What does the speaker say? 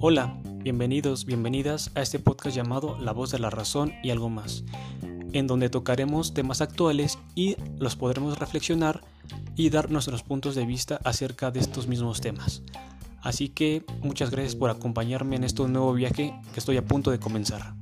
Hola, bienvenidos, bienvenidas a este podcast llamado La voz de la razón y algo más, en donde tocaremos temas actuales y los podremos reflexionar y dar nuestros puntos de vista acerca de estos mismos temas. Así que muchas gracias por acompañarme en este nuevo viaje que estoy a punto de comenzar.